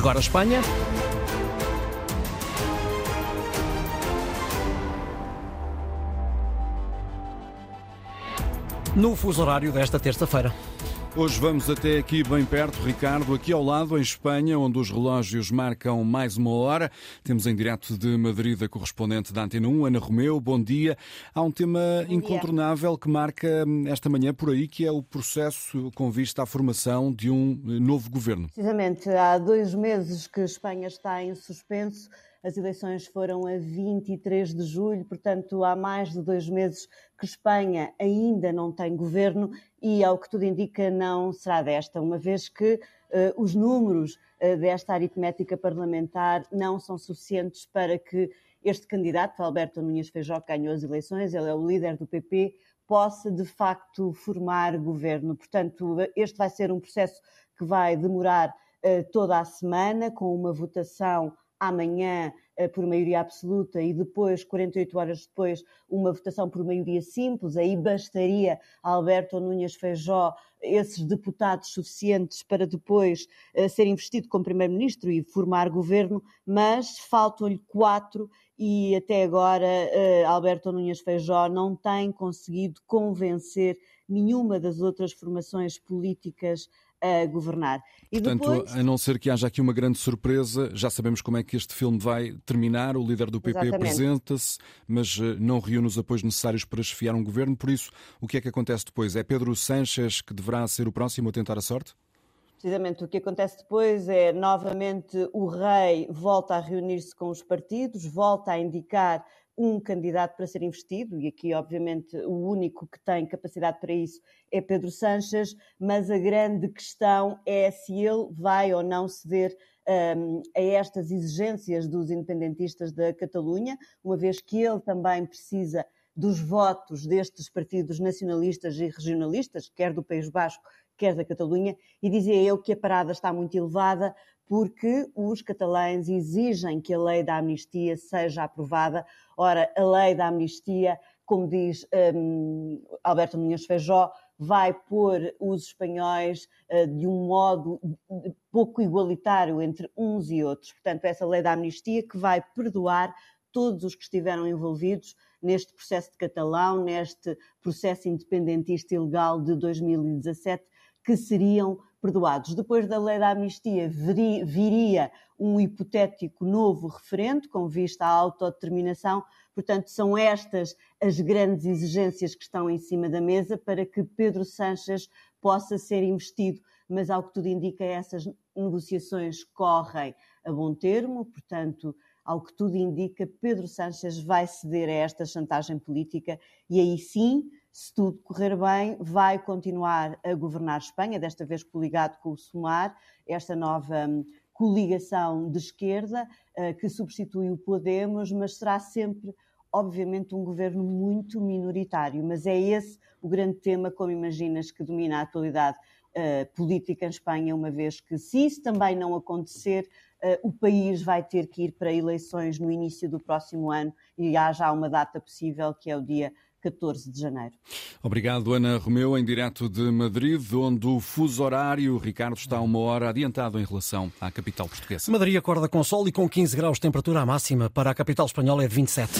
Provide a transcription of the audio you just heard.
Agora Espanha. No fuso horário desta terça-feira. Hoje vamos até aqui bem perto, Ricardo, aqui ao lado, em Espanha, onde os relógios marcam mais uma hora. Temos em direto de Madrid a correspondente da Antena 1, Ana Romeu. Bom dia. Há um tema incontornável que marca hum, esta manhã por aí, que é o processo com vista à formação de um novo governo. Precisamente, há dois meses que Espanha está em suspenso as eleições foram a 23 de julho, portanto, há mais de dois meses que Espanha ainda não tem governo e, ao que tudo indica, não será desta, uma vez que uh, os números uh, desta aritmética parlamentar não são suficientes para que este candidato, Alberto Núñez Feijó, que ganhou as eleições, ele é o líder do PP, possa de facto formar governo. Portanto, este vai ser um processo que vai demorar uh, toda a semana, com uma votação amanhã por maioria absoluta e depois, 48 horas depois, uma votação por maioria simples, aí bastaria a Alberto Núñez Feijó esses deputados suficientes para depois uh, ser investido como primeiro-ministro e formar governo, mas faltam-lhe quatro e até agora uh, Alberto Núñez Feijó não tem conseguido convencer nenhuma das outras formações políticas a governar. E Portanto, depois... a não ser que haja aqui uma grande surpresa, já sabemos como é que este filme vai terminar, o líder do PP apresenta-se, mas eh, não reúne os apoios necessários para esfiar um governo, por isso, o que é que acontece depois? É Pedro Sánchez que deverá ser o próximo a tentar a sorte? Precisamente o que acontece depois é, novamente, o rei volta a reunir-se com os partidos, volta a indicar um candidato para ser investido, e aqui, obviamente, o único que tem capacidade para isso é Pedro Sanches, mas a grande questão é se ele vai ou não ceder um, a estas exigências dos independentistas da Catalunha, uma vez que ele também precisa dos votos destes partidos nacionalistas e regionalistas, quer do País Basco, quer da Catalunha, e dizia eu que a parada está muito elevada porque os catalães exigem que a lei da amnistia seja aprovada. Ora, a lei da amnistia, como diz um, Alberto Núñez Feijó, vai pôr os espanhóis uh, de um modo pouco igualitário entre uns e outros. Portanto, essa lei da amnistia que vai perdoar todos os que estiveram envolvidos neste processo de Catalão, neste processo independentista ilegal de 2017, que seriam perdoados. Depois da lei da amnistia viria um hipotético novo referendo com vista à autodeterminação. Portanto, são estas as grandes exigências que estão em cima da mesa para que Pedro Sanches possa ser investido. Mas, ao que tudo indica, essas negociações correm a bom termo, portanto, ao que tudo indica, Pedro Sanches vai ceder a esta chantagem política e aí sim se tudo correr bem, vai continuar a governar Espanha, desta vez coligado com o SUMAR, esta nova hum, coligação de esquerda uh, que substitui o Podemos, mas será sempre, obviamente, um governo muito minoritário. Mas é esse o grande tema, como imaginas, que domina a atualidade política em Espanha, uma vez que, se isso também não acontecer, uh, o país vai ter que ir para eleições no início do próximo ano e há já uma data possível, que é o dia 14 de janeiro. Obrigado, Ana Romeu, em direto de Madrid, onde o fuso horário, Ricardo, está uma hora adiantado em relação à capital portuguesa. Madrid acorda com sol e com 15 graus de temperatura máxima para a capital espanhola é de 27.